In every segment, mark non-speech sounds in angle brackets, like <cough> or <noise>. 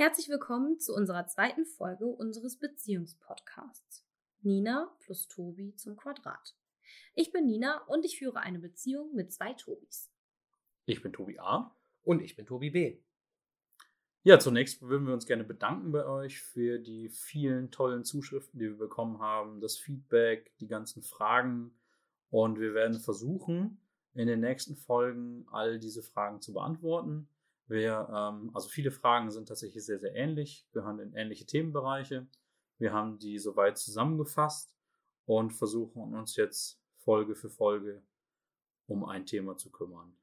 Herzlich willkommen zu unserer zweiten Folge unseres Beziehungspodcasts. Nina plus Tobi zum Quadrat. Ich bin Nina und ich führe eine Beziehung mit zwei Tobis. Ich bin Tobi A. Und ich bin Tobi B. Ja, zunächst würden wir uns gerne bedanken bei euch für die vielen tollen Zuschriften, die wir bekommen haben, das Feedback, die ganzen Fragen. Und wir werden versuchen, in den nächsten Folgen all diese Fragen zu beantworten. Wir, ähm, also viele Fragen sind tatsächlich sehr, sehr ähnlich, gehören in ähnliche Themenbereiche. Wir haben die soweit zusammengefasst und versuchen uns jetzt Folge für Folge um ein Thema zu kümmern.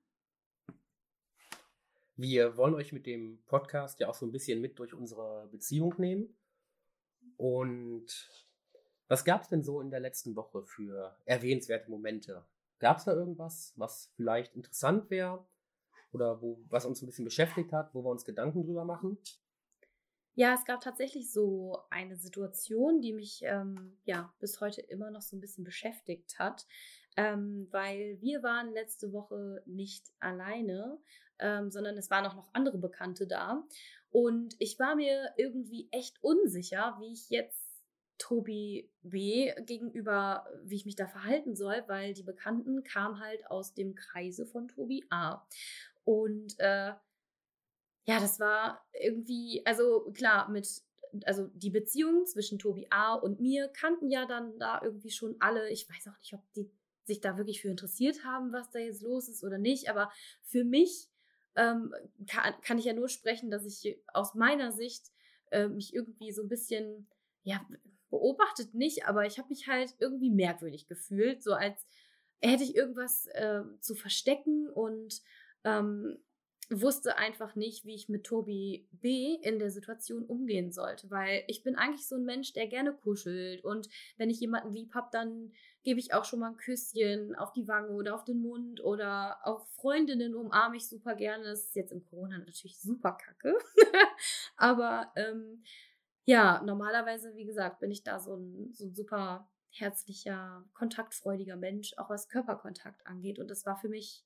Wir wollen euch mit dem Podcast ja auch so ein bisschen mit durch unsere Beziehung nehmen. Und was gab es denn so in der letzten Woche für erwähnenswerte Momente? Gab es da irgendwas, was vielleicht interessant wäre? Oder wo, was uns ein bisschen beschäftigt hat, wo wir uns Gedanken drüber machen? Ja, es gab tatsächlich so eine Situation, die mich ähm, ja bis heute immer noch so ein bisschen beschäftigt hat, ähm, weil wir waren letzte Woche nicht alleine, ähm, sondern es waren auch noch andere Bekannte da und ich war mir irgendwie echt unsicher, wie ich jetzt Tobi B gegenüber, wie ich mich da verhalten soll, weil die Bekannten kamen halt aus dem Kreise von Tobi A. Und äh, ja, das war irgendwie, also klar, mit, also die Beziehung zwischen Tobi A und mir kannten ja dann da irgendwie schon alle. Ich weiß auch nicht, ob die sich da wirklich für interessiert haben, was da jetzt los ist oder nicht. Aber für mich ähm, kann, kann, ich ja nur sprechen, dass ich aus meiner Sicht äh, mich irgendwie so ein bisschen, ja, beobachtet nicht, aber ich habe mich halt irgendwie merkwürdig gefühlt, so als hätte ich irgendwas äh, zu verstecken und ähm, wusste einfach nicht, wie ich mit Tobi B in der Situation umgehen sollte, weil ich bin eigentlich so ein Mensch, der gerne kuschelt. Und wenn ich jemanden lieb habe, dann gebe ich auch schon mal ein Küsschen auf die Wange oder auf den Mund oder auch Freundinnen umarme ich super gerne. Das ist jetzt im Corona natürlich super kacke, <laughs> aber ähm, ja, normalerweise, wie gesagt, bin ich da so ein, so ein super herzlicher, kontaktfreudiger Mensch, auch was Körperkontakt angeht. Und das war für mich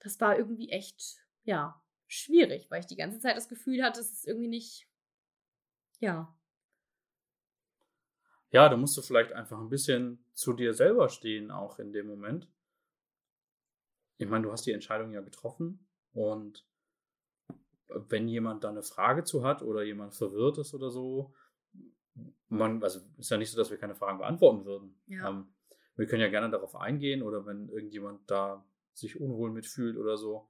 das war irgendwie echt, ja, schwierig, weil ich die ganze Zeit das Gefühl hatte, es ist irgendwie nicht, ja. Ja, da musst du vielleicht einfach ein bisschen zu dir selber stehen, auch in dem Moment. Ich meine, du hast die Entscheidung ja getroffen und wenn jemand da eine Frage zu hat oder jemand verwirrt ist oder so, man, also ist ja nicht so, dass wir keine Fragen beantworten würden. Ja. Ähm, wir können ja gerne darauf eingehen oder wenn irgendjemand da sich unwohl mitfühlt oder so,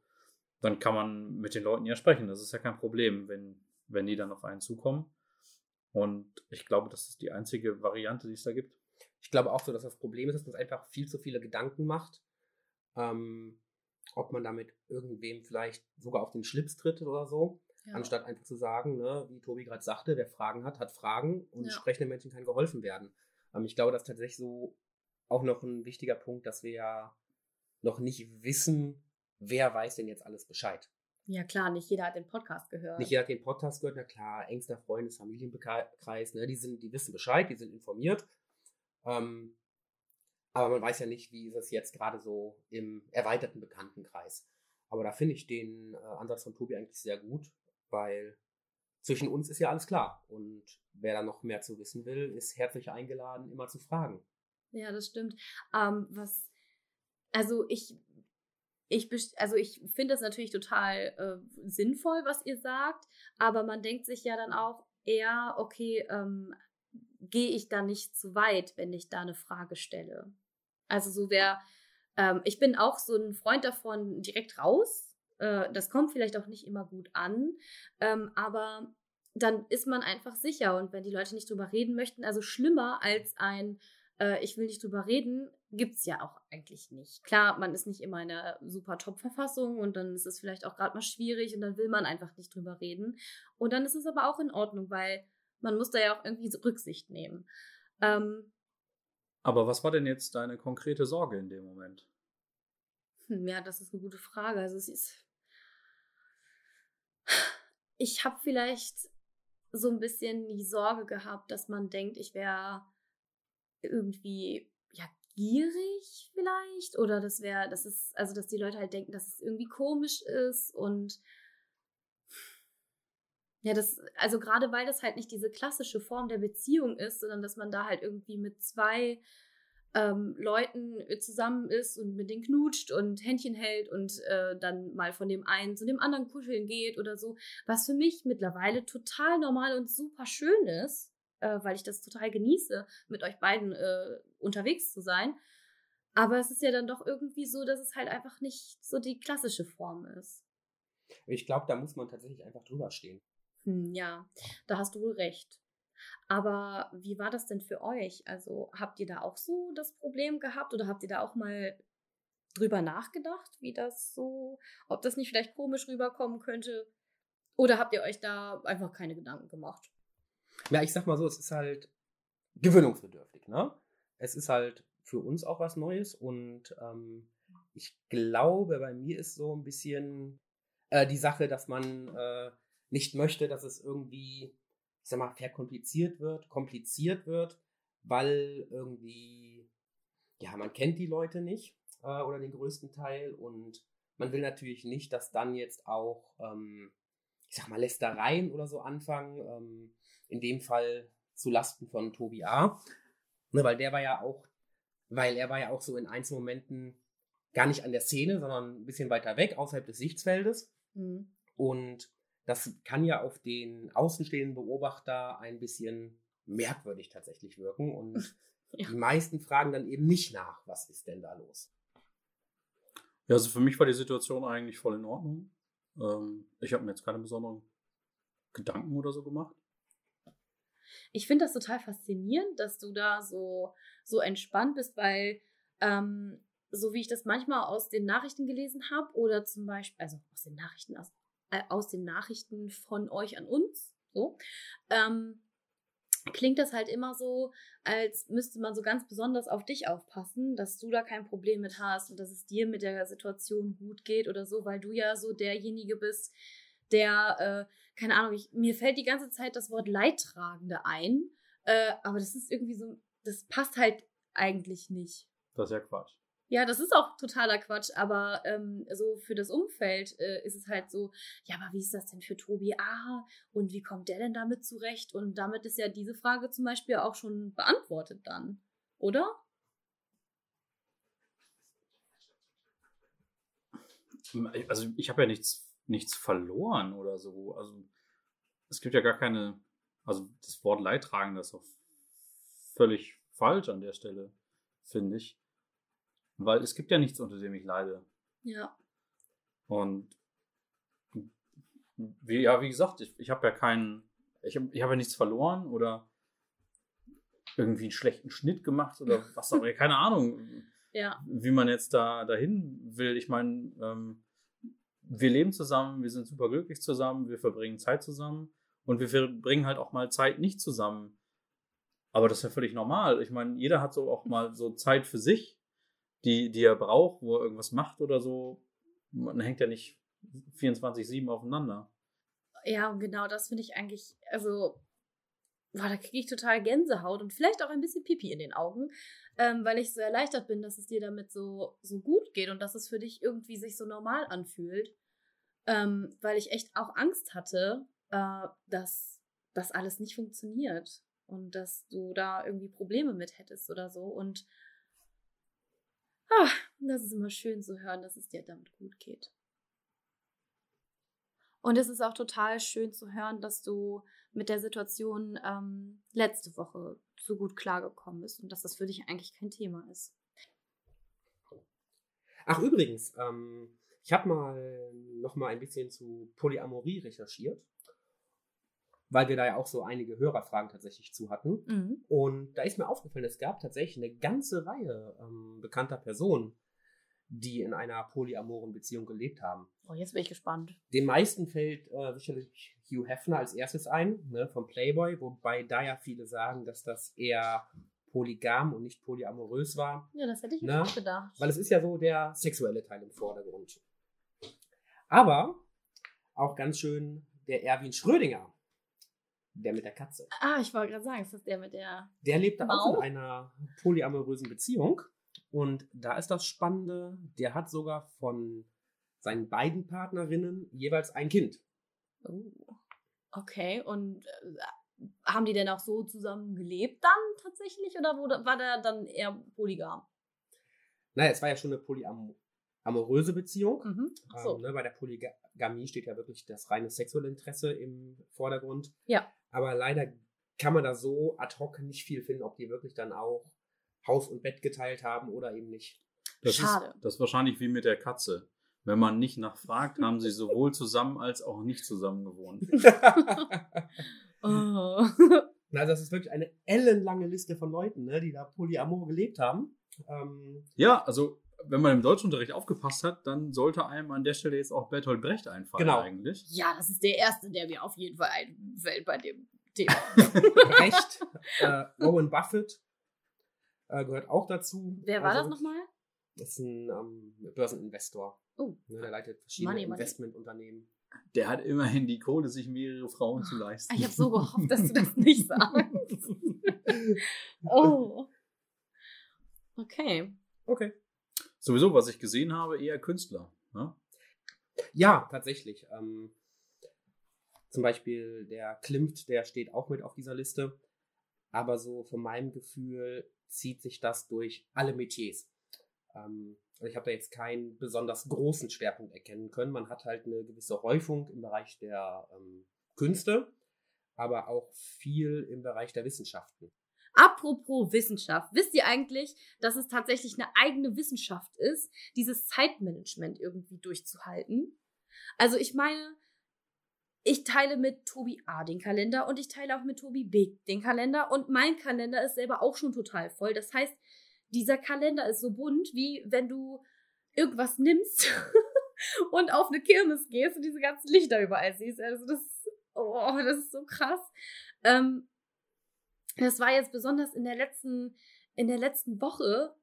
dann kann man mit den Leuten ja sprechen. Das ist ja kein Problem, wenn, wenn die dann auf einen zukommen. Und ich glaube, das ist die einzige Variante, die es da gibt. Ich glaube auch so, dass das Problem ist, dass man einfach viel zu viele Gedanken macht. Ähm, ob man damit irgendwem vielleicht sogar auf den Schlips tritt oder so. Ja. Anstatt einfach zu sagen, ne, wie Tobi gerade sagte, wer Fragen hat, hat Fragen und ja. sprechenden Menschen kann geholfen werden. Ähm, ich glaube, das ist tatsächlich so auch noch ein wichtiger Punkt, dass wir ja noch nicht wissen, wer weiß denn jetzt alles Bescheid. Ja, klar, nicht jeder hat den Podcast gehört. Nicht jeder hat den Podcast gehört, na klar, engster Freundes-, Familienkreis, ne, die, sind, die wissen Bescheid, die sind informiert. Ähm, aber man weiß ja nicht, wie ist es jetzt gerade so im erweiterten Bekanntenkreis. Aber da finde ich den äh, Ansatz von Tobi eigentlich sehr gut, weil zwischen uns ist ja alles klar. Und wer da noch mehr zu wissen will, ist herzlich eingeladen, immer zu fragen. Ja, das stimmt. Ähm, was also ich, ich, also ich finde das natürlich total äh, sinnvoll, was ihr sagt, aber man denkt sich ja dann auch eher, okay, ähm, gehe ich da nicht zu weit, wenn ich da eine Frage stelle? Also so wäre, ähm, ich bin auch so ein Freund davon, direkt raus. Äh, das kommt vielleicht auch nicht immer gut an, ähm, aber dann ist man einfach sicher. Und wenn die Leute nicht drüber reden möchten, also schlimmer als ein, äh, ich will nicht drüber reden, gibt es ja auch eigentlich nicht. Klar, man ist nicht immer in einer super Top-Verfassung und dann ist es vielleicht auch gerade mal schwierig und dann will man einfach nicht drüber reden. Und dann ist es aber auch in Ordnung, weil man muss da ja auch irgendwie Rücksicht nehmen. Ähm, aber was war denn jetzt deine konkrete Sorge in dem Moment? Hm, ja, das ist eine gute Frage. Also es ist. Ich habe vielleicht so ein bisschen die Sorge gehabt, dass man denkt, ich wäre irgendwie gierig vielleicht? Oder das wäre, das ist, also dass die Leute halt denken, dass es irgendwie komisch ist und Ja, das, also gerade weil das halt nicht diese klassische Form der Beziehung ist, sondern dass man da halt irgendwie mit zwei ähm, Leuten äh, zusammen ist und mit denen knutscht und Händchen hält und äh, dann mal von dem einen zu dem anderen kuscheln geht oder so, was für mich mittlerweile total normal und super schön ist, äh, weil ich das total genieße, mit euch beiden äh, unterwegs zu sein. Aber es ist ja dann doch irgendwie so, dass es halt einfach nicht so die klassische Form ist. Ich glaube, da muss man tatsächlich einfach drüber stehen. Hm, ja, da hast du wohl recht. Aber wie war das denn für euch? Also habt ihr da auch so das Problem gehabt oder habt ihr da auch mal drüber nachgedacht, wie das so, ob das nicht vielleicht komisch rüberkommen könnte? Oder habt ihr euch da einfach keine Gedanken gemacht? Ja, ich sag mal so, es ist halt gewöhnungsbedürftig, ne? Es ist halt für uns auch was Neues und ähm, ich glaube, bei mir ist so ein bisschen äh, die Sache, dass man äh, nicht möchte, dass es irgendwie ich sag mal, verkompliziert wird, kompliziert wird, weil irgendwie, ja, man kennt die Leute nicht äh, oder den größten Teil und man will natürlich nicht, dass dann jetzt auch, ähm, ich sag mal, Lästereien oder so anfangen, ähm, in dem Fall zu Lasten von Tobi A. Ne, weil der war ja auch, weil er war ja auch so in Einzelmomenten gar nicht an der Szene, sondern ein bisschen weiter weg, außerhalb des Sichtfeldes. Mhm. Und das kann ja auf den außenstehenden Beobachter ein bisschen merkwürdig tatsächlich wirken und <laughs> ja. die meisten fragen dann eben nicht nach, was ist denn da los. Ja, also für mich war die Situation eigentlich voll in Ordnung. Ähm, ich habe mir jetzt keine besonderen Gedanken oder so gemacht. Ich finde das total faszinierend, dass du da so, so entspannt bist, weil ähm, so wie ich das manchmal aus den Nachrichten gelesen habe oder zum Beispiel, also aus den Nachrichten, aus äh, aus den Nachrichten von euch an uns, so, ähm, klingt das halt immer so, als müsste man so ganz besonders auf dich aufpassen, dass du da kein Problem mit hast und dass es dir mit der Situation gut geht oder so, weil du ja so derjenige bist, der, äh, keine Ahnung, ich, mir fällt die ganze Zeit das Wort Leidtragende ein, äh, aber das ist irgendwie so, das passt halt eigentlich nicht. Das ist ja Quatsch. Ja, das ist auch totaler Quatsch, aber ähm, so für das Umfeld äh, ist es halt so, ja, aber wie ist das denn für Tobi Ah, und wie kommt der denn damit zurecht? Und damit ist ja diese Frage zum Beispiel auch schon beantwortet dann, oder? Also ich habe ja nichts, nichts verloren oder so. Also es gibt ja gar keine, also das Wort Leidtragen, das ist auch völlig falsch an der Stelle, finde ich. Weil es gibt ja nichts, unter dem ich leide. Ja. Und wie, ja, wie gesagt, ich, ich habe ja keinen, ich habe ich hab ja nichts verloren oder irgendwie einen schlechten Schnitt gemacht oder <laughs> was auch immer, keine Ahnung, ja. wie man jetzt da dahin will. Ich meine, ähm, wir leben zusammen, wir sind super glücklich zusammen, wir verbringen Zeit zusammen und wir verbringen halt auch mal Zeit nicht zusammen. Aber das ist ja völlig normal. Ich meine, jeder hat so auch mal so Zeit für sich die, die er braucht, wo er irgendwas macht oder so. Man hängt ja nicht 24-7 aufeinander. Ja, genau das finde ich eigentlich, also, boah, da kriege ich total Gänsehaut und vielleicht auch ein bisschen Pipi in den Augen, ähm, weil ich so erleichtert bin, dass es dir damit so, so gut geht und dass es für dich irgendwie sich so normal anfühlt. Ähm, weil ich echt auch Angst hatte, äh, dass das alles nicht funktioniert und dass du da irgendwie Probleme mit hättest oder so. Und Ah, das ist immer schön zu hören, dass es dir damit gut geht. Und es ist auch total schön zu hören, dass du mit der Situation ähm, letzte Woche so gut klargekommen bist und dass das für dich eigentlich kein Thema ist. Ach übrigens, ähm, ich habe mal noch mal ein bisschen zu Polyamorie recherchiert weil wir da ja auch so einige Hörerfragen tatsächlich zu hatten. Mhm. Und da ist mir aufgefallen, es gab tatsächlich eine ganze Reihe ähm, bekannter Personen, die in einer polyamoren Beziehung gelebt haben. Oh, jetzt bin ich gespannt. Den meisten fällt äh, sicherlich Hugh Hefner als erstes ein, ne, vom Playboy, wobei da ja viele sagen, dass das eher polygam und nicht polyamorös war. Ja, das hätte ich ne? auch gedacht. Weil es ist ja so der sexuelle Teil im Vordergrund. Aber auch ganz schön der Erwin Schrödinger der mit der Katze. Ah, ich wollte gerade sagen, ist das der mit der. Der lebt Mau? auch in einer polyamorösen Beziehung. Und da ist das Spannende, der hat sogar von seinen beiden Partnerinnen jeweils ein Kind. Oh. Okay, und äh, haben die denn auch so zusammen gelebt dann tatsächlich oder wurde, war der dann eher polygam? Naja, es war ja schon eine polyamoröse Beziehung. Mhm. Ach so. Ähm, ne, bei der Polygamie steht ja wirklich das reine sexuelle Interesse im Vordergrund. Ja. Aber leider kann man da so ad hoc nicht viel finden, ob die wirklich dann auch Haus und Bett geteilt haben oder eben nicht. Das Schade. Ist, das ist wahrscheinlich wie mit der Katze. Wenn man nicht nachfragt, haben sie sowohl zusammen als auch nicht zusammen gewohnt. <laughs> Oh. Na, das ist wirklich eine ellenlange Liste von Leuten, ne, die da polyamor gelebt haben. Ähm, Ja, also wenn man im Deutschunterricht aufgepasst hat, dann sollte einem an der Stelle jetzt auch Bertolt Brecht einfallen Genau. eigentlich. Ja, das ist der erste, der mir auf jeden Fall einfällt bei dem Thema. <laughs> Brecht, äh, Warren Buffett äh, gehört auch dazu. Wer war Also, das nochmal? Das ist ein ähm, Börseninvestor. Oh. Ne, der leitet verschiedene Money, money. Investmentunternehmen. Der hat immerhin die Kohle, sich mehrere Frauen zu leisten. Ich habe so gehofft, dass du das nicht <laughs> sagst. Oh. Okay. Okay. Sowieso, was ich gesehen habe, eher Künstler. Ne? Ja, tatsächlich. Ähm, zum Beispiel der Klimt, der steht auch mit auf dieser Liste. Aber so von meinem Gefühl zieht sich das durch alle Metiers. Ähm, also ich habe da jetzt keinen besonders großen Schwerpunkt erkennen können. Man hat halt eine gewisse Häufung im Bereich der ähm, Künste, aber auch viel im Bereich der Wissenschaften. Apropos Wissenschaft, wisst ihr eigentlich, dass es tatsächlich eine eigene Wissenschaft ist, dieses Zeitmanagement irgendwie durchzuhalten? Also ich meine, ich teile mit Tobi A den Kalender und ich teile auch mit Tobi B den Kalender und mein Kalender ist selber auch schon total voll. Das heißt, dieser Kalender ist so bunt, wie wenn du irgendwas nimmst <laughs> und auf eine Kirmes gehst und diese ganzen Lichter überall siehst. Also das, oh, das ist so krass. Ähm, das war jetzt besonders in der letzten, in der letzten Woche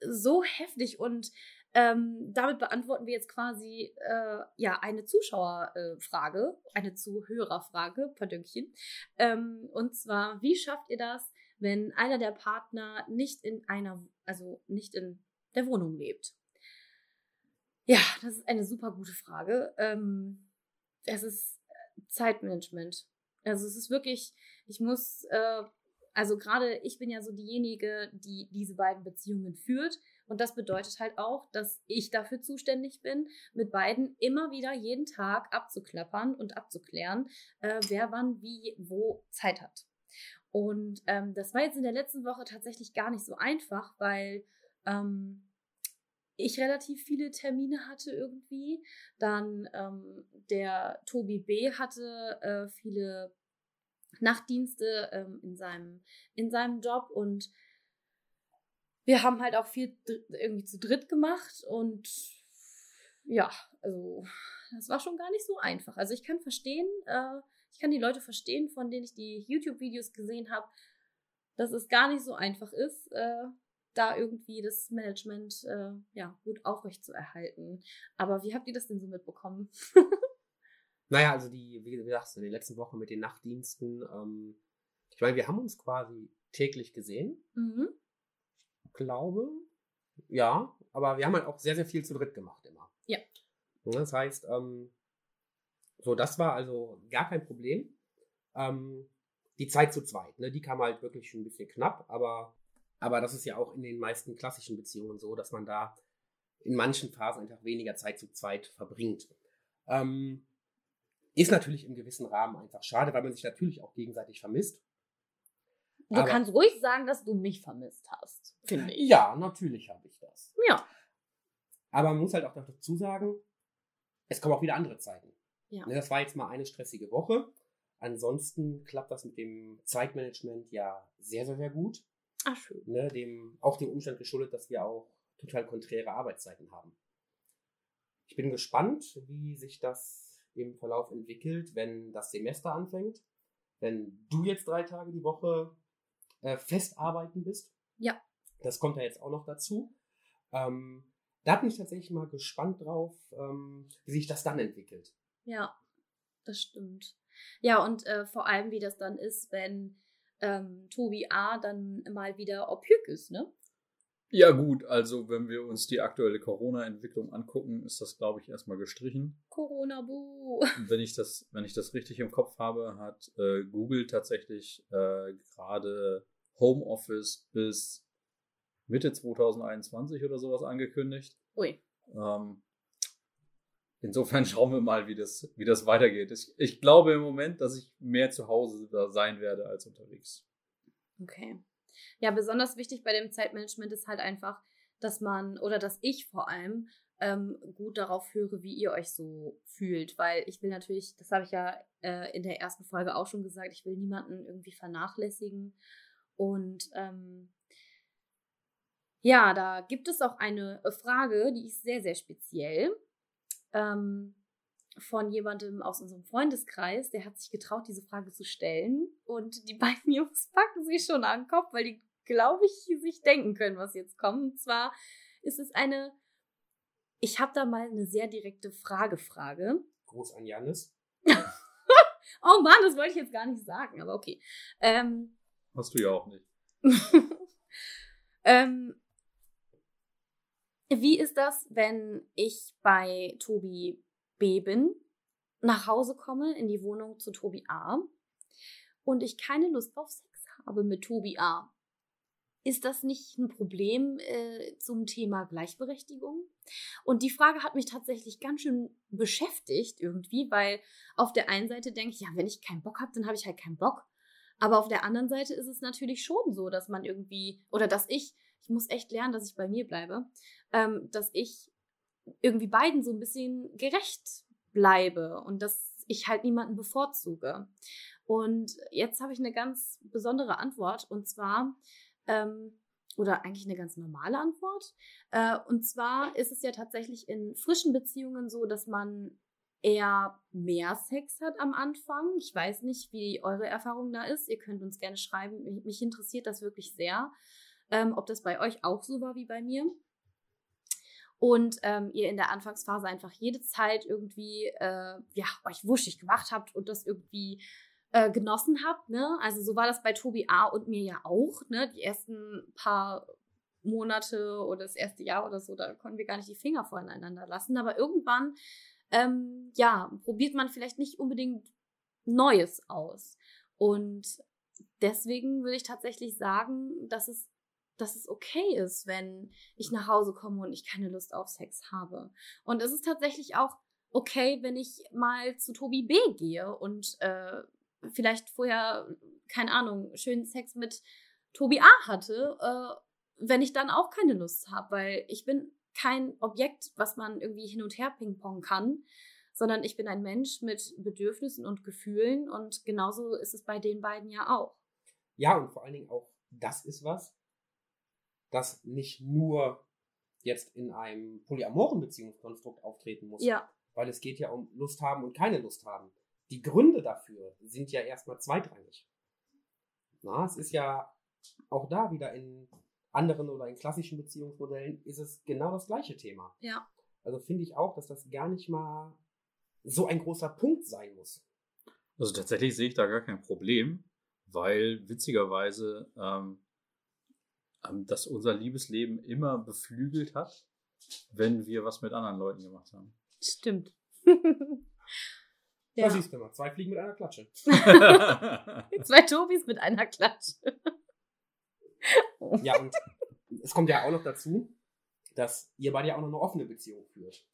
so heftig und ähm, damit beantworten wir jetzt quasi äh, ja eine Zuschauerfrage, eine Zuhörerfrage, Pardönchen. Ähm, und zwar, wie schafft ihr das, wenn einer der Partner nicht in einer, also nicht in der Wohnung lebt? Ja, das ist eine super gute Frage. Ähm, es ist Zeitmanagement. Also es ist wirklich, ich muss, äh, also gerade ich bin ja so diejenige, die diese beiden Beziehungen führt. Und das bedeutet halt auch, dass ich dafür zuständig bin, mit beiden immer wieder jeden Tag abzuklappern und abzuklären, äh, wer wann wie wo Zeit hat. Und ähm, das war jetzt in der letzten Woche tatsächlich gar nicht so einfach, weil ähm, ich relativ viele Termine hatte irgendwie. Dann ähm, der Tobi B hatte äh, viele Nachtdienste ähm, in, seinem, in seinem Job und wir haben halt auch viel irgendwie zu dritt gemacht und ja, also das war schon gar nicht so einfach. Also ich kann verstehen, äh, ich kann die Leute verstehen, von denen ich die YouTube-Videos gesehen habe, dass es gar nicht so einfach ist, äh, da irgendwie das Management äh, ja, gut aufrecht zu erhalten. Aber wie habt ihr das denn so mitbekommen? <laughs> Naja, also die, wie gesagt, in den letzten Wochen mit den Nachtdiensten, ähm, ich meine, wir haben uns quasi täglich gesehen, mhm. Glaube. Ja, aber wir haben halt auch sehr, sehr viel zu dritt gemacht immer. Ja. Das heißt, ähm, so, das war also gar kein Problem. Ähm, die Zeit zu zweit, ne, die kam halt wirklich ein bisschen knapp, aber, aber das ist ja auch in den meisten klassischen Beziehungen so, dass man da in manchen Phasen einfach weniger Zeit zu zweit verbringt. Ähm, ist natürlich im gewissen Rahmen einfach schade, weil man sich natürlich auch gegenseitig vermisst. Du Aber- kannst ruhig sagen, dass du mich vermisst hast, finde ich. Ja, natürlich habe ich das. Ja. Aber man muss halt auch dazu sagen, es kommen auch wieder andere Zeiten. Ja. Ne, Das war jetzt mal eine stressige Woche. Ansonsten klappt das mit dem Zeitmanagement ja sehr, sehr, sehr gut. Ah, schön. Ne, dem, auch dem Umstand geschuldet, dass wir auch total konträre Arbeitszeiten haben. Ich bin gespannt, wie sich das im Verlauf entwickelt, wenn das Semester anfängt. Wenn du jetzt drei Tage die Woche äh, fest arbeiten bist. Ja. Das kommt ja jetzt auch noch dazu. Ähm, da bin ich tatsächlich mal gespannt drauf, ähm, wie sich das dann entwickelt. Ja, das stimmt. Ja, und äh, vor allem, wie das dann ist, wenn ähm, Tobi A dann mal wieder Opjük ist, ne? Ja, gut, also wenn wir uns die aktuelle Corona-Entwicklung angucken, ist das, glaube ich, erstmal gestrichen. Corona-Bu. Wenn ich das, wenn ich das richtig im Kopf habe, hat äh, Google tatsächlich äh, gerade Homeoffice bis Mitte 2021 oder sowas angekündigt. Ui. Ähm, insofern <laughs> schauen wir mal, wie das, wie das weitergeht. Ich, ich glaube im Moment, dass ich mehr zu Hause sein werde als unterwegs. Okay. Ja, besonders wichtig bei dem Zeitmanagement ist halt einfach, dass man oder dass ich vor allem ähm, gut darauf höre, wie ihr euch so fühlt, weil ich will natürlich, das habe ich ja äh, in der ersten Folge auch schon gesagt, ich will niemanden irgendwie vernachlässigen und ähm, ja, da gibt es auch eine Frage, die ist sehr, sehr speziell. Ähm, von jemandem aus unserem Freundeskreis, der hat sich getraut, diese Frage zu stellen. Und die beiden <laughs> Jungs packen sich schon an den Kopf, weil die, glaube ich, sich denken können, was jetzt kommt. Und zwar ist es eine, ich habe da mal eine sehr direkte Frage-Frage. Groß an Janis. <laughs> oh Mann, das wollte ich jetzt gar nicht sagen, aber okay. Ähm, Hast du ja auch nicht. <laughs> ähm, wie ist das, wenn ich bei Tobi B bin, nach Hause komme in die Wohnung zu Tobi A und ich keine Lust auf Sex habe mit Tobi A. Ist das nicht ein Problem äh, zum Thema Gleichberechtigung? Und die Frage hat mich tatsächlich ganz schön beschäftigt irgendwie, weil auf der einen Seite denke ich, ja, wenn ich keinen Bock habe, dann habe ich halt keinen Bock. Aber auf der anderen Seite ist es natürlich schon so, dass man irgendwie, oder dass ich, ich muss echt lernen, dass ich bei mir bleibe, ähm, dass ich irgendwie beiden so ein bisschen gerecht bleibe und dass ich halt niemanden bevorzuge. Und jetzt habe ich eine ganz besondere Antwort und zwar, ähm, oder eigentlich eine ganz normale Antwort. Äh, und zwar ist es ja tatsächlich in frischen Beziehungen so, dass man eher mehr Sex hat am Anfang. Ich weiß nicht, wie eure Erfahrung da ist. Ihr könnt uns gerne schreiben. Mich interessiert das wirklich sehr, ähm, ob das bei euch auch so war wie bei mir und ähm, ihr in der Anfangsphase einfach jede Zeit irgendwie äh, ja euch wuschig gemacht habt und das irgendwie äh, genossen habt. Ne? Also so war das bei Tobi A und mir ja auch. Ne? Die ersten paar Monate oder das erste Jahr oder so, da konnten wir gar nicht die Finger voneinander lassen. Aber irgendwann, ähm, ja, probiert man vielleicht nicht unbedingt Neues aus. Und deswegen würde ich tatsächlich sagen, dass es dass es okay ist, wenn ich nach Hause komme und ich keine Lust auf Sex habe. Und es ist tatsächlich auch okay, wenn ich mal zu Tobi B gehe und äh, vielleicht vorher, keine Ahnung, schönen Sex mit Tobi A hatte, äh, wenn ich dann auch keine Lust habe, weil ich bin kein Objekt, was man irgendwie hin und her pingpong kann, sondern ich bin ein Mensch mit Bedürfnissen und Gefühlen und genauso ist es bei den beiden ja auch. Ja, und vor allen Dingen auch, das ist was, das nicht nur jetzt in einem polyamoren Beziehungskonstrukt auftreten muss. Ja. Weil es geht ja um Lust haben und keine Lust haben. Die Gründe dafür sind ja erstmal zweitrangig. Na, es ist ja auch da wieder in anderen oder in klassischen Beziehungsmodellen ist es genau das gleiche Thema. Ja. Also finde ich auch, dass das gar nicht mal so ein großer Punkt sein muss. Also tatsächlich sehe ich da gar kein Problem, weil witzigerweise ähm, ähm, das unser Liebesleben immer beflügelt hat, wenn wir was mit anderen Leuten gemacht haben. Stimmt. ja. Da siehst du mal, zwei Fliegen mit einer Klatsche. <laughs> zwei Tobis mit einer Klatsche. Ja, und es kommt ja auch noch dazu, dass ihr beide ja auch noch eine offene Beziehung führt.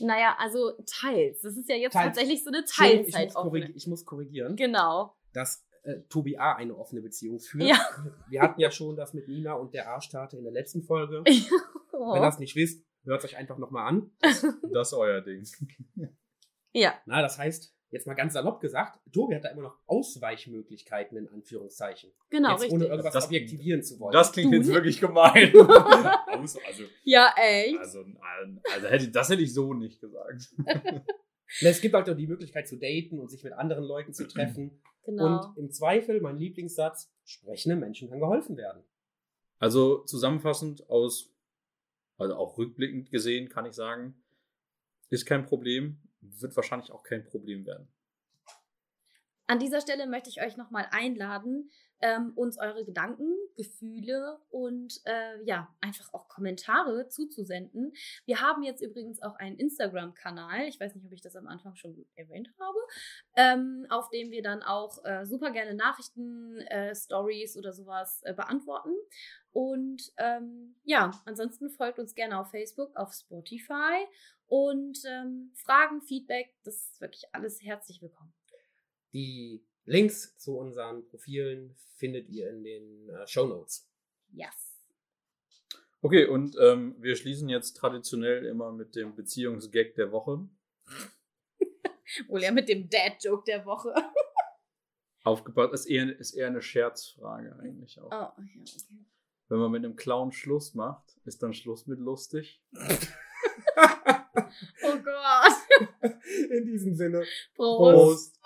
Naja, also teils. Das ist ja jetzt teils. tatsächlich so eine Teilzeit. Ich muss, ich muss korrigieren. Genau. Das äh, Tobi A. eine offene Beziehung führt. Ja. Wir hatten ja schon das mit Nina und der Arschtate in der letzten Folge. <laughs> oh. Wenn ihr das nicht wisst, hört euch einfach nochmal an. Das, <laughs> das ist euer Ding. Ja. Na, das heißt, jetzt mal ganz salopp gesagt, Tobi hat da immer noch Ausweichmöglichkeiten in Anführungszeichen. Genau, jetzt, richtig. Ohne irgendwas das, objektivieren zu wollen. Das klingt du jetzt nicht? wirklich gemein. <laughs> also, ja, echt. Also, also hätte, das hätte ich so nicht gesagt. es gibt halt auch die Möglichkeit zu daten und sich mit anderen Leuten zu treffen. Genau. Und im Zweifel, mein Lieblingssatz, sprechenden Menschen kann geholfen werden. Also zusammenfassend aus, also auch rückblickend gesehen, kann ich sagen, ist kein Problem, wird wahrscheinlich auch kein Problem werden. An dieser Stelle möchte ich euch nochmal einladen, ähm, uns eure Gedanken, Gefühle und äh, ja, einfach auch Kommentare zuzusenden. Wir haben jetzt übrigens auch einen Instagram-Kanal. Ich weiß nicht, ob ich das am Anfang schon erwähnt habe, ähm, auf dem wir dann auch äh, super gerne Nachrichten, äh, Stories oder sowas äh, beantworten. Und ähm, ja, ansonsten folgt uns gerne auf Facebook, auf Spotify und ähm, Fragen, Feedback, das ist wirklich alles herzlich willkommen. Die Links zu unseren Profilen findet ihr in den äh, Show Notes. Yes. Okay, und ähm, wir schließen jetzt traditionell immer mit dem Beziehungsgag der Woche. <laughs> Wohl ja mit dem Dad-Joke der Woche. <laughs> Aufgebaut ist eher, ist eher eine Scherzfrage eigentlich auch. Oh, ja, okay. Wenn man mit einem Clown Schluss macht, ist dann Schluss mit lustig? <laughs> oh Gott. In diesem Sinne. Prost. Prost.